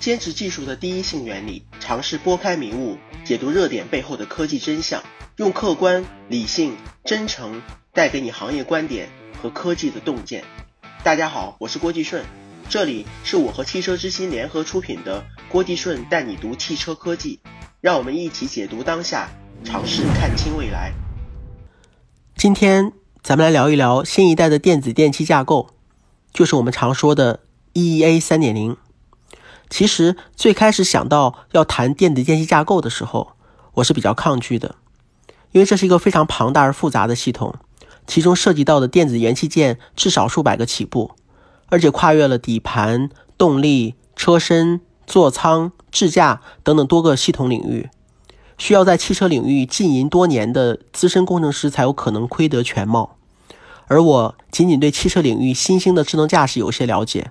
坚持技术的第一性原理，尝试拨开迷雾，解读热点背后的科技真相，用客观、理性、真诚带给你行业观点和科技的洞见。大家好，我是郭继顺，这里是我和汽车之心联合出品的郭继顺带你读汽车科技，让我们一起解读当下，尝试看清未来。今天咱们来聊一聊新一代的电子电器架构，就是我们常说的 EEA 三点零。其实最开始想到要谈电子电器架构的时候，我是比较抗拒的，因为这是一个非常庞大而复杂的系统，其中涉及到的电子元器件至少数百个起步，而且跨越了底盘、动力、车身、座舱、支架等等多个系统领域，需要在汽车领域浸淫多年的资深工程师才有可能窥得全貌。而我仅仅对汽车领域新兴的智能驾驶有些了解。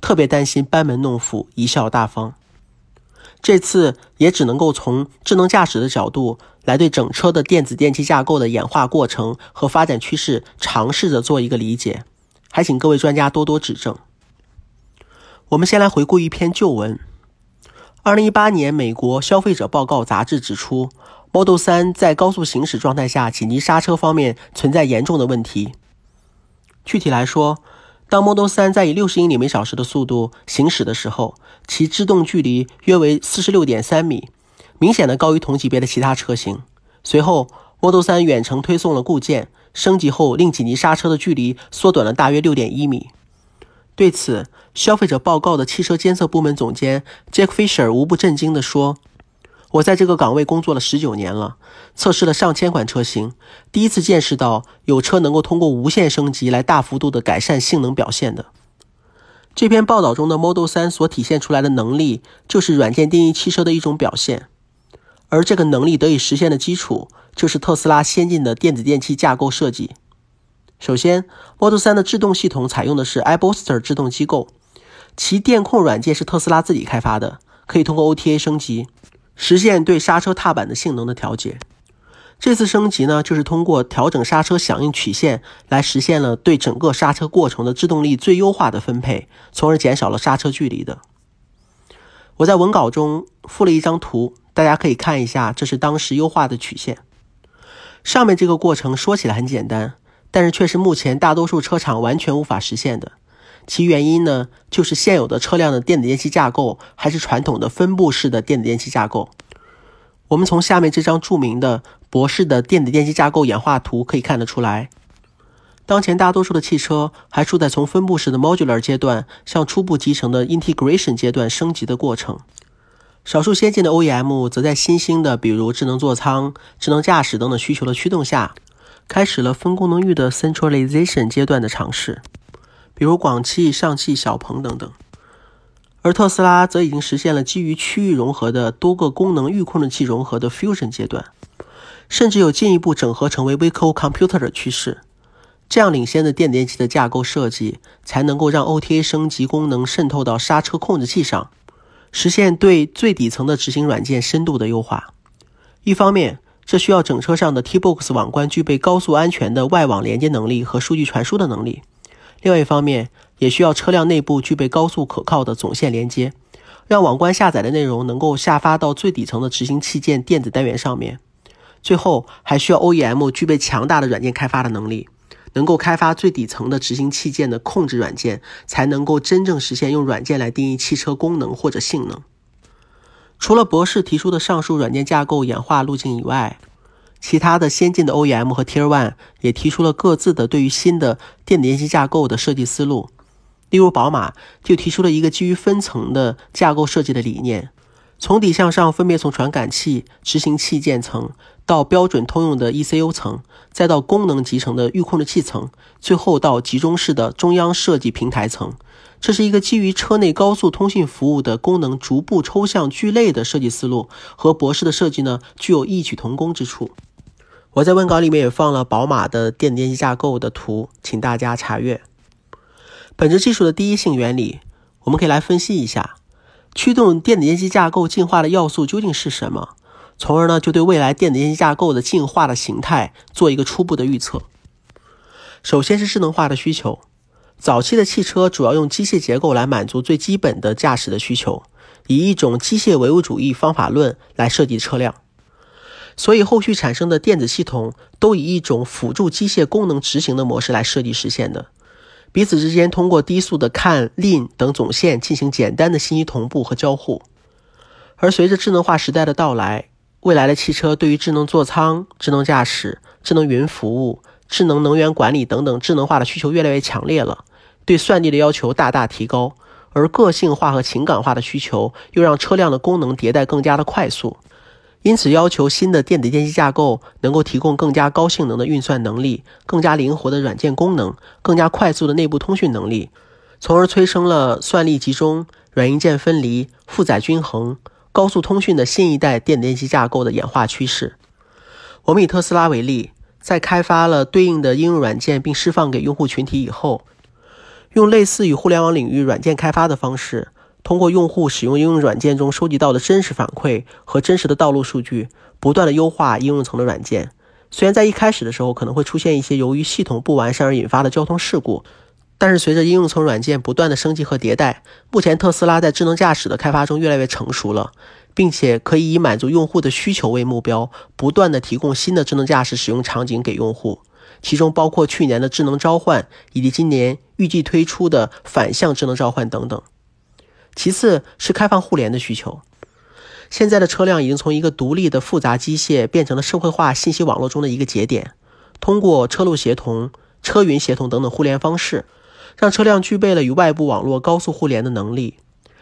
特别担心班门弄斧、贻笑大方。这次也只能够从智能驾驶的角度来对整车的电子电器架构的演化过程和发展趋势尝试着做一个理解，还请各位专家多多指正。我们先来回顾一篇旧文。二零一八年，美国消费者报告杂志指出，Model 3在高速行驶状态下紧急刹车方面存在严重的问题。具体来说，当 Model 3在以六十英里每小时的速度行驶的时候，其制动距离约为四十六点三米，明显的高于同级别的其他车型。随后，Model 3远程推送了固件，升级后令紧急刹车的距离缩短了大约六点一米。对此，消费者报告的汽车监测部门总监 Jack Fisher 无不震惊地说。我在这个岗位工作了十九年了，测试了上千款车型，第一次见识到有车能够通过无线升级来大幅度的改善性能表现的。这篇报道中的 Model 3所体现出来的能力，就是软件定义汽车的一种表现，而这个能力得以实现的基础，就是特斯拉先进的电子电器架构设计。首先，Model 3的制动系统采用的是 iBooster 制动机构，其电控软件是特斯拉自己开发的，可以通过 OTA 升级。实现对刹车踏板的性能的调节。这次升级呢，就是通过调整刹车响应曲线来实现了对整个刹车过程的制动力最优化的分配，从而减少了刹车距离的。我在文稿中附了一张图，大家可以看一下，这是当时优化的曲线。上面这个过程说起来很简单，但是却是目前大多数车厂完全无法实现的。其原因呢，就是现有的车辆的电子电器架构还是传统的分布式的电子电器架构。我们从下面这张著名的博士的电子电器架构演化图可以看得出来，当前大多数的汽车还处在从分布式的 modular 阶段向初步集成的 integration 阶段升级的过程。少数先进的 OEM 则在新兴的比如智能座舱、智能驾驶等等需求的驱动下，开始了分功能域的 centralization 阶段的尝试。比如广汽、上汽、小鹏等等，而特斯拉则已经实现了基于区域融合的多个功能域控制器融合的 fusion 阶段，甚至有进一步整合成为 vehicle computer 的趋势。这样领先的电电器的架构设计，才能够让 OTA 升级功能渗透到刹车控制器上，实现对最底层的执行软件深度的优化。一方面，这需要整车上的 T-Box 网关具备高速安全的外网连接能力和数据传输的能力。另外一方面，也需要车辆内部具备高速可靠的总线连接，让网关下载的内容能够下发到最底层的执行器件电子单元上面。最后，还需要 OEM 具备强大的软件开发的能力，能够开发最底层的执行器件的控制软件，才能够真正实现用软件来定义汽车功能或者性能。除了博士提出的上述软件架构演化路径以外，其他的先进的 OEM 和 Tier One 也提出了各自的对于新的电子电器架构的设计思路。例如，宝马就提出了一个基于分层的架构设计的理念，从底向上分别从传感器、执行器件层到标准通用的 ECU 层，再到功能集成的预控制器层，最后到集中式的中央设计平台层。这是一个基于车内高速通信服务的功能逐步抽象聚类的设计思路，和博士的设计呢具有异曲同工之处。我在文稿里面也放了宝马的电子电器架构的图，请大家查阅。本质技术的第一性原理，我们可以来分析一下，驱动电子电器架构进化的要素究竟是什么，从而呢就对未来电子电器架构的进化的形态做一个初步的预测。首先是智能化的需求，早期的汽车主要用机械结构来满足最基本的驾驶的需求，以一种机械唯物主义方法论来设计车辆，所以后续产生的电子系统都以一种辅助机械功能执行的模式来设计实现的，彼此之间通过低速的 CAN、LIN 等总线进行简单的信息同步和交互。而随着智能化时代的到来，未来的汽车对于智能座舱、智能驾驶、智能云服务。智能能源管理等等智能化的需求越来越强烈了，对算力的要求大大提高，而个性化和情感化的需求又让车辆的功能迭代更加的快速，因此要求新的电子电机架构能够提供更加高性能的运算能力、更加灵活的软件功能、更加快速的内部通讯能力，从而催生了算力集中、软硬件分离、负载均衡、高速通讯的新一代电子电机架构的演化趋势。我们以特斯拉为例。在开发了对应的应用软件并释放给用户群体以后，用类似于互联网领域软件开发的方式，通过用户使用应用软件中收集到的真实反馈和真实的道路数据，不断的优化应用层的软件。虽然在一开始的时候可能会出现一些由于系统不完善而引发的交通事故，但是随着应用层软件不断的升级和迭代，目前特斯拉在智能驾驶的开发中越来越成熟了。并且可以以满足用户的需求为目标，不断的提供新的智能驾驶使用场景给用户，其中包括去年的智能召唤，以及今年预计推出的反向智能召唤等等。其次是开放互联的需求，现在的车辆已经从一个独立的复杂机械变成了社会化信息网络中的一个节点，通过车路协同、车云协同等等互联方式，让车辆具备了与外部网络高速互联的能力。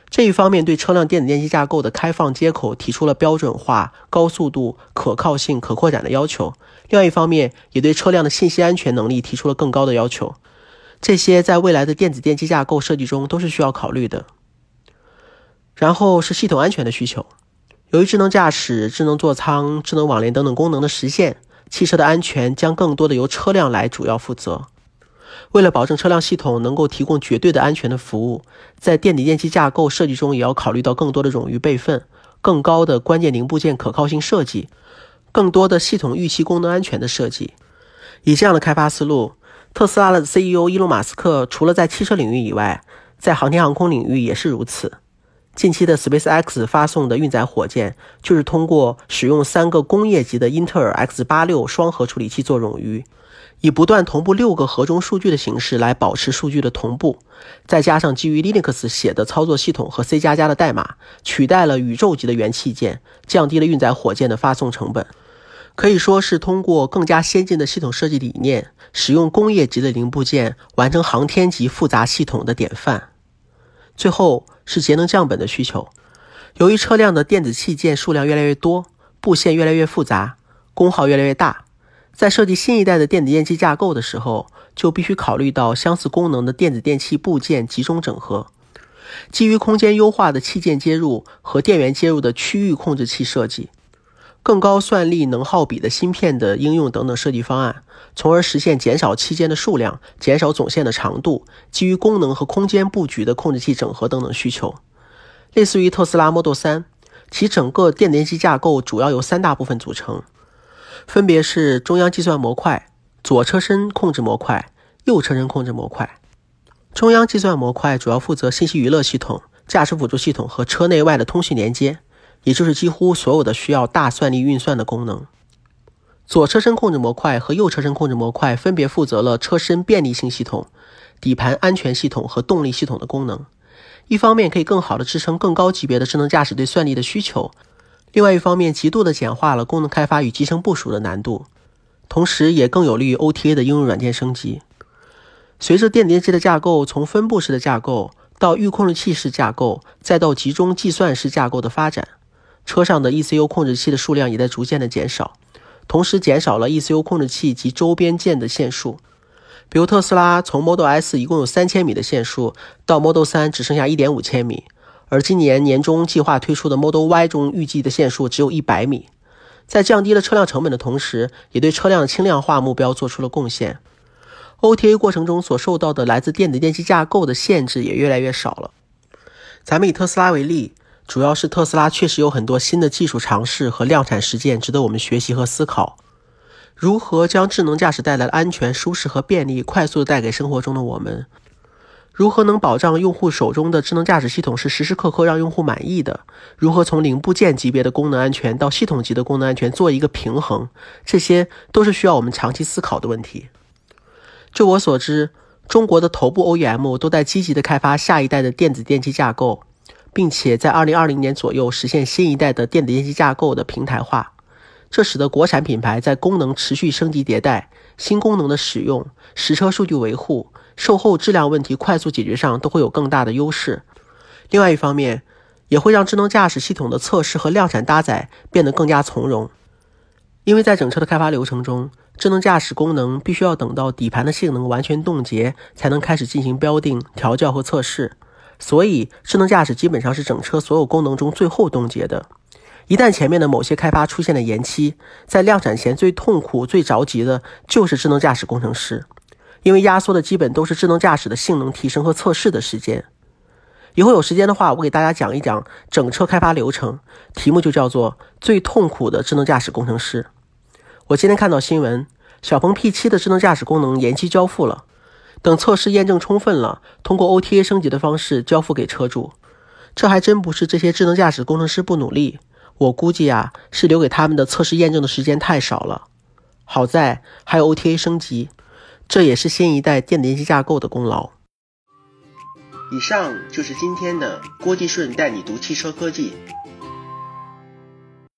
这一方面对车辆电子电机架构的开放接口提出了标准化、高速度、可靠性、可扩展的要求；另外一方面也对车辆的信息安全能力提出了更高的要求。这些在未来的电子电机架构设计中都是需要考虑的。然后是系统安全的需求，由于智能驾驶、智能座舱、智能网联等等功能的实现，汽车的安全将更多的由车辆来主要负责。为了保证车辆系统能够提供绝对的安全的服务，在电子电机架构设计中也要考虑到更多的冗余备份、更高的关键零部件可靠性设计、更多的系统预期功能安全的设计。以这样的开发思路，特斯拉的 CEO 伊隆·马斯克除了在汽车领域以外，在航天航空领域也是如此。近期的 SpaceX 发送的运载火箭，就是通过使用三个工业级的英特尔 X86 双核处理器做冗余。以不断同步六个核中数据的形式来保持数据的同步，再加上基于 Linux 写的操作系统和 C 加加的代码，取代了宇宙级的元器件，降低了运载火箭的发送成本，可以说是通过更加先进的系统设计理念，使用工业级的零部件完成航天级复杂系统的典范。最后是节能降本的需求，由于车辆的电子器件数量越来越多，布线越来越复杂，功耗越来越大。在设计新一代的电子电器架构的时候，就必须考虑到相似功能的电子电器部件集中整合，基于空间优化的器件接入和电源接入的区域控制器设计，更高算力能耗比的芯片的应用等等设计方案，从而实现减少器件的数量、减少总线的长度、基于功能和空间布局的控制器整合等等需求。类似于特斯拉 Model 3，其整个电电机架构主要由三大部分组成。分别是中央计算模块、左车身控制模块、右车身控制模块。中央计算模块主要负责信息娱乐系统、驾驶辅助系统和车内外的通讯连接，也就是几乎所有的需要大算力运算的功能。左车身控制模块和右车身控制模块分别负责了车身便利性系统、底盘安全系统和动力系统的功能。一方面可以更好的支撑更高级别的智能驾驶对算力的需求。另外一方面，极度的简化了功能开发与集成部署的难度，同时也更有利于 OTA 的应用软件升级。随着电电机的架构从分布式的架构到预控制器式架构，再到集中计算式架构的发展，车上的 ECU 控制器的数量也在逐渐的减少，同时减少了 ECU 控制器及周边件的线数。比如特斯拉从 Model S 一共有三千米的线数，到 Model 3只剩下一点五千米。而今年年中计划推出的 Model Y 中预计的线数只有一百米，在降低了车辆成本的同时，也对车辆轻量化目标做出了贡献。OTA 过程中所受到的来自电子电器架构的限制也越来越少了。咱们以特斯拉为例，主要是特斯拉确实有很多新的技术尝试和量产实践值得我们学习和思考。如何将智能驾驶带来的安全、舒适和便利快速的带给生活中的我们？如何能保障用户手中的智能驾驶系统是时时刻刻让用户满意的？如何从零部件级别的功能安全到系统级的功能安全做一个平衡？这些都是需要我们长期思考的问题。就我所知，中国的头部 OEM 都在积极的开发下一代的电子电机架构，并且在2020年左右实现新一代的电子电机架构的平台化。这使得国产品牌在功能持续升级迭代、新功能的使用、实车数据维护。售后质量问题快速解决上都会有更大的优势。另外一方面，也会让智能驾驶系统的测试和量产搭载变得更加从容。因为在整车的开发流程中，智能驾驶功能必须要等到底盘的性能完全冻结，才能开始进行标定、调教和测试。所以，智能驾驶基本上是整车所有功能中最后冻结的。一旦前面的某些开发出现了延期，在量产前最痛苦、最着急的就是智能驾驶工程师。因为压缩的基本都是智能驾驶的性能提升和测试的时间。以后有时间的话，我给大家讲一讲整车开发流程，题目就叫做“最痛苦的智能驾驶工程师”。我今天看到新闻，小鹏 P7 的智能驾驶功能延期交付了，等测试验证充分了，通过 OTA 升级的方式交付给车主。这还真不是这些智能驾驶工程师不努力，我估计啊，是留给他们的测试验证的时间太少了。好在还有 OTA 升级。这也是新一代电子电机架构的功劳。以上就是今天的郭继顺带你读汽车科技。